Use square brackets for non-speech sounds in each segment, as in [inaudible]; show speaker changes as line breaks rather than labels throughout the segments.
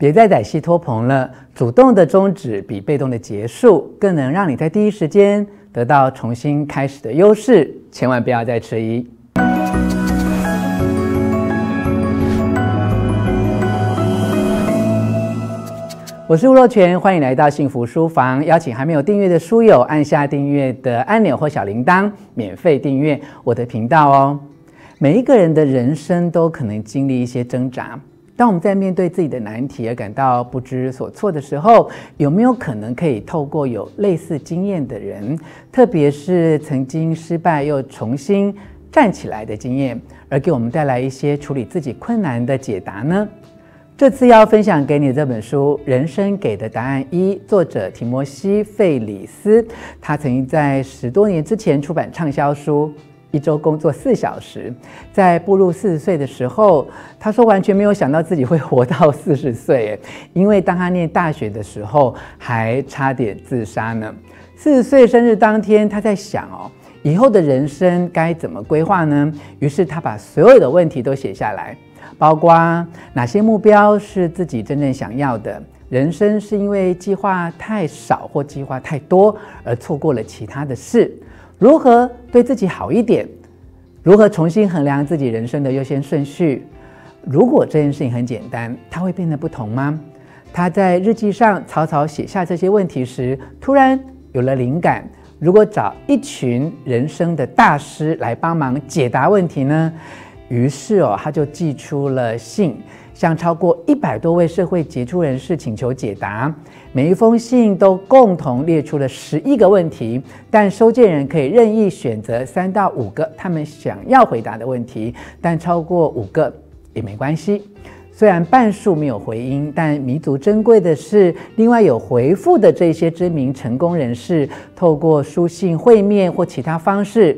别再宰西拖棚了，主动的终止比被动的结束，更能让你在第一时间得到重新开始的优势。千万不要再迟疑。我是吴若权，欢迎来到幸福书房。邀请还没有订阅的书友按下订阅的按钮或小铃铛，免费订阅我的频道哦。每一个人的人生都可能经历一些挣扎。当我们在面对自己的难题而感到不知所措的时候，有没有可能可以透过有类似经验的人，特别是曾经失败又重新站起来的经验，而给我们带来一些处理自己困难的解答呢？这次要分享给你的这本书《人生给的答案一》，作者提摩西·费里斯，他曾经在十多年之前出版畅销书。一周工作四小时，在步入四十岁的时候，他说完全没有想到自己会活到 [laughs] 四十岁，因为当他念大学的时候，还差点自杀呢。四十岁生日当天，他在想哦，以后的人生该怎么规划呢？于是他把所有的问题都写下来，包括哪些目标是自己真正想要的，人生是因为计划太少或计划太多而错过了其他的事。如何对自己好一点？如何重新衡量自己人生的优先顺序？如果这件事情很简单，它会变得不同吗？他在日记上草草写下这些问题时，突然有了灵感：如果找一群人生的大师来帮忙解答问题呢？于是哦，他就寄出了信。向超过一百多位社会杰出人士请求解答，每一封信都共同列出了十一个问题，但收件人可以任意选择三到五个他们想要回答的问题，但超过五个也没关系。虽然半数没有回音，但弥足珍贵的是，另外有回复的这些知名成功人士，透过书信会面或其他方式，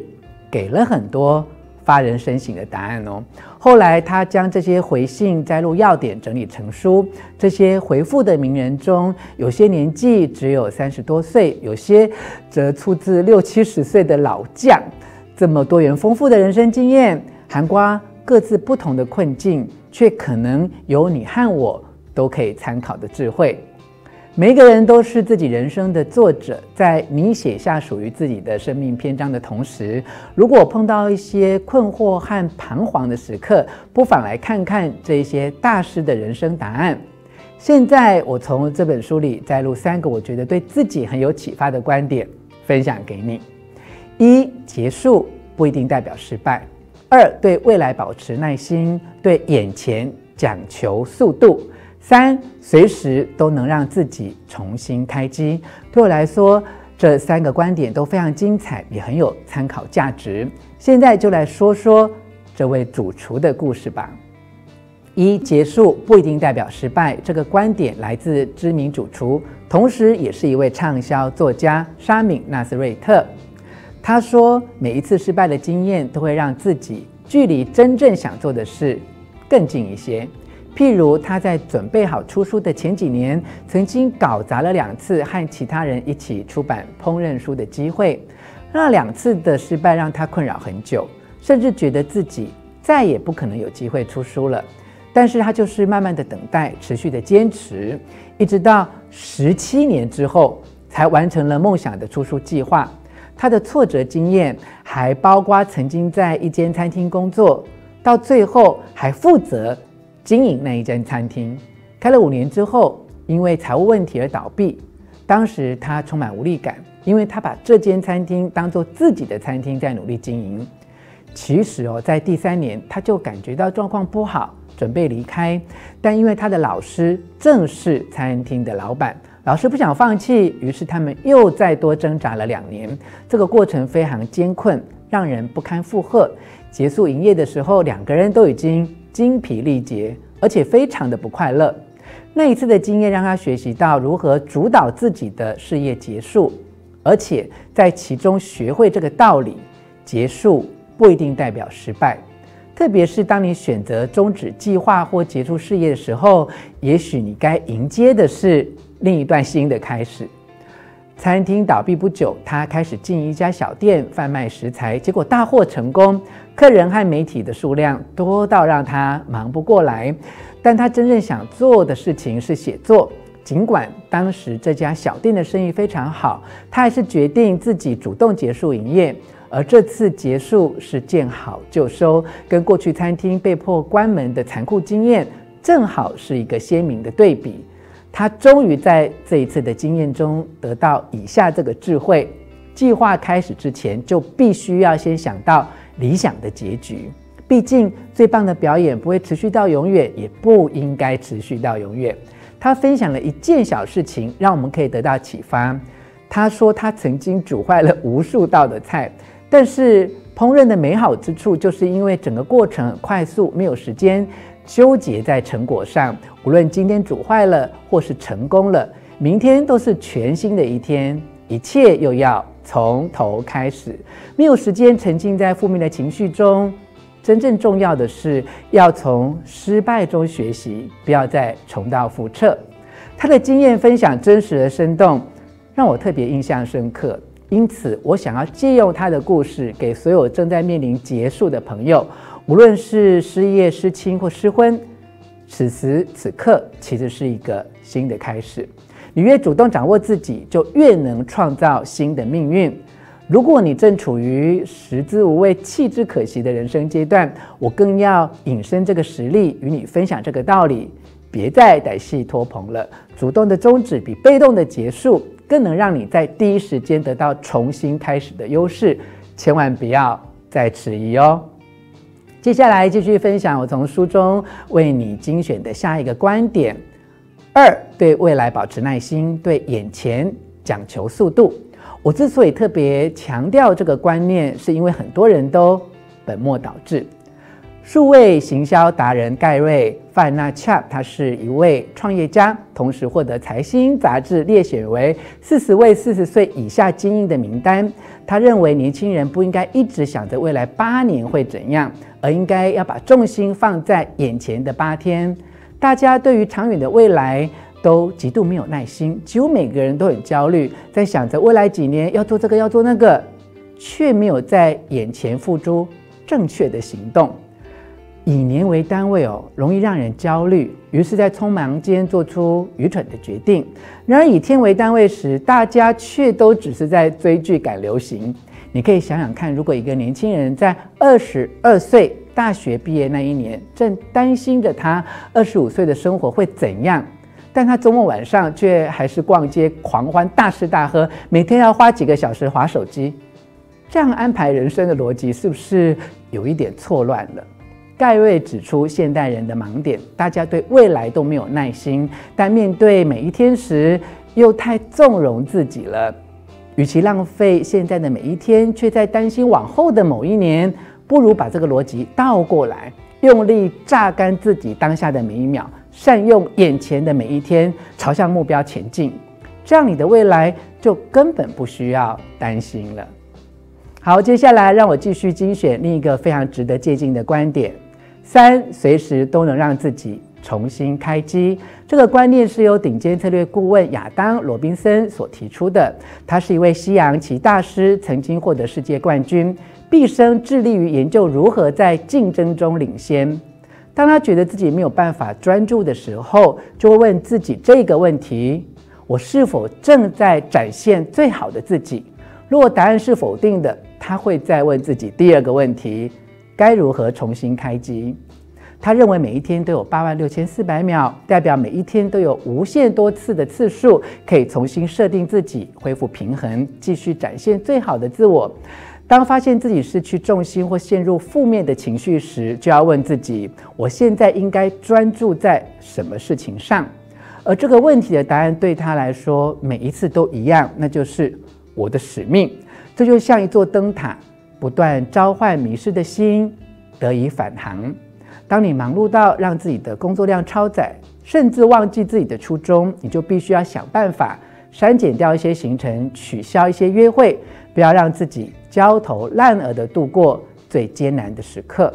给了很多发人深省的答案哦。后来，他将这些回信摘录要点整理成书。这些回复的名人中，有些年纪只有三十多岁，有些则出自六七十岁的老将。这么多元丰富的人生经验，涵盖各自不同的困境，却可能有你和我都可以参考的智慧。每一个人都是自己人生的作者，在你写下属于自己的生命篇章的同时，如果碰到一些困惑和彷徨的时刻，不妨来看看这些大师的人生答案。现在，我从这本书里摘录三个我觉得对自己很有启发的观点，分享给你：一、结束不一定代表失败；二、对未来保持耐心，对眼前讲求速度。三，随时都能让自己重新开机。对我来说，这三个观点都非常精彩，也很有参考价值。现在就来说说这位主厨的故事吧。一，结束不一定代表失败。这个观点来自知名主厨，同时也是一位畅销作家沙敏纳斯瑞特。他说，每一次失败的经验都会让自己距离真正想做的事更近一些。譬如他在准备好出书的前几年，曾经搞砸了两次和其他人一起出版烹饪书的机会。那两次的失败让他困扰很久，甚至觉得自己再也不可能有机会出书了。但是他就是慢慢的等待，持续的坚持，一直到十七年之后才完成了梦想的出书计划。他的挫折经验还包括曾经在一间餐厅工作，到最后还负责。经营那一间餐厅，开了五年之后，因为财务问题而倒闭。当时他充满无力感，因为他把这间餐厅当做自己的餐厅在努力经营。其实哦，在第三年他就感觉到状况不好，准备离开。但因为他的老师正是餐厅的老板，老师不想放弃，于是他们又再多挣扎了两年。这个过程非常艰困，让人不堪负荷。结束营业的时候，两个人都已经。精疲力竭，而且非常的不快乐。那一次的经验让他学习到如何主导自己的事业结束，而且在其中学会这个道理：结束不一定代表失败。特别是当你选择终止计划或结束事业的时候，也许你该迎接的是另一段新的开始。餐厅倒闭不久，他开始经营一家小店，贩卖食材，结果大获成功，客人和媒体的数量多到让他忙不过来。但他真正想做的事情是写作。尽管当时这家小店的生意非常好，他还是决定自己主动结束营业。而这次结束是见好就收，跟过去餐厅被迫关门的残酷经验，正好是一个鲜明的对比。他终于在这一次的经验中得到以下这个智慧：计划开始之前，就必须要先想到理想的结局。毕竟，最棒的表演不会持续到永远，也不应该持续到永远。他分享了一件小事情，让我们可以得到启发。他说，他曾经煮坏了无数道的菜，但是烹饪的美好之处，就是因为整个过程很快速，没有时间纠结在成果上。无论今天煮坏了，或是成功了，明天都是全新的一天，一切又要从头开始，没有时间沉浸在负面的情绪中。真正重要的是要从失败中学习，不要再重蹈覆辙。他的经验分享真实而生动，让我特别印象深刻。因此，我想要借用他的故事，给所有正在面临结束的朋友，无论是失业、失亲或失婚，此时此刻其实是一个新的开始。你越主动掌握自己，就越能创造新的命运。如果你正处于食之无味，弃之可惜的人生阶段，我更要引申这个实例，与你分享这个道理：别再待戏拖棚了，主动的终止比被动的结束更能让你在第一时间得到重新开始的优势，千万不要再迟疑哦。接下来继续分享我从书中为你精选的下一个观点：二，对未来保持耐心，对眼前讲求速度。我之所以特别强调这个观念，是因为很多人都本末倒置。数位行销达人盖瑞·范纳恰，他是一位创业家，同时获得财新杂志列选为四十位四十岁以下精英的名单。他认为年轻人不应该一直想着未来八年会怎样，而应该要把重心放在眼前的八天。大家对于长远的未来，都极度没有耐心，几乎每个人都很焦虑，在想着未来几年要做这个要做那个，却没有在眼前付诸正确的行动。以年为单位哦，容易让人焦虑，于是，在匆忙间做出愚蠢的决定。然而以天为单位时，大家却都只是在追剧赶流行。你可以想想看，如果一个年轻人在二十二岁大学毕业那一年，正担心着他二十五岁的生活会怎样？但他周末晚上却还是逛街狂欢、大吃大喝，每天要花几个小时划手机，这样安排人生的逻辑是不是有一点错乱了？盖瑞指出现代人的盲点：大家对未来都没有耐心，但面对每一天时又太纵容自己了。与其浪费现在的每一天，却在担心往后的某一年，不如把这个逻辑倒过来，用力榨干自己当下的每一秒。善用眼前的每一天，朝向目标前进，这样你的未来就根本不需要担心了。好，接下来让我继续精选另一个非常值得借鉴的观点：三，随时都能让自己重新开机。这个观念是由顶尖策略顾问亚当·罗宾森所提出的。他是一位西洋棋大师，曾经获得世界冠军，毕生致力于研究如何在竞争中领先。当他觉得自己没有办法专注的时候，就会问自己这个问题：我是否正在展现最好的自己？如果答案是否定的，他会再问自己第二个问题：该如何重新开机？他认为每一天都有八万六千四百秒，代表每一天都有无限多次的次数可以重新设定自己，恢复平衡，继续展现最好的自我。当发现自己失去重心或陷入负面的情绪时，就要问自己：我现在应该专注在什么事情上？而这个问题的答案对他来说，每一次都一样，那就是我的使命。这就像一座灯塔，不断召唤迷失的心得以返航。当你忙碌到让自己的工作量超载，甚至忘记自己的初衷，你就必须要想办法删减掉一些行程，取消一些约会。不要让自己焦头烂额地度过最艰难的时刻。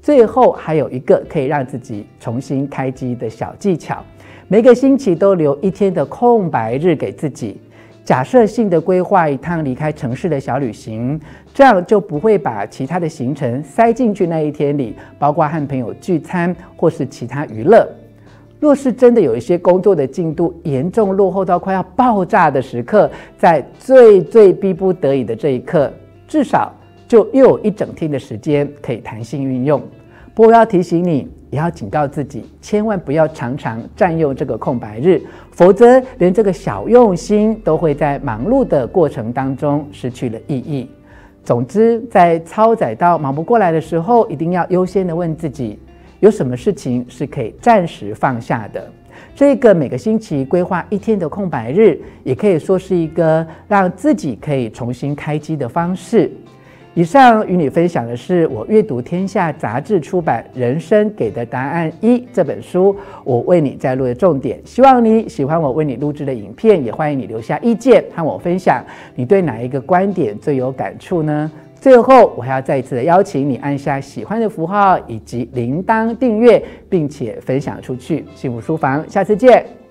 最后还有一个可以让自己重新开机的小技巧：每个星期都留一天的空白日给自己，假设性的规划一趟离开城市的小旅行，这样就不会把其他的行程塞进去那一天里，包括和朋友聚餐或是其他娱乐。若是真的有一些工作的进度严重落后到快要爆炸的时刻，在最最逼不得已的这一刻，至少就又有一整天的时间可以弹性运用。不过要提醒你，也要警告自己，千万不要常常占用这个空白日，否则连这个小用心都会在忙碌的过程当中失去了意义。总之，在超载到忙不过来的时候，一定要优先的问自己。有什么事情是可以暂时放下的？这个每个星期规划一天的空白日，也可以说是一个让自己可以重新开机的方式。以上与你分享的是我阅读天下杂志出版《人生给的答案一》这本书，我为你摘录的重点。希望你喜欢我为你录制的影片，也欢迎你留下意见和我分享，你对哪一个观点最有感触呢？最后，我还要再一次的邀请你按下喜欢的符号以及铃铛订阅，并且分享出去。幸福书房，下次见。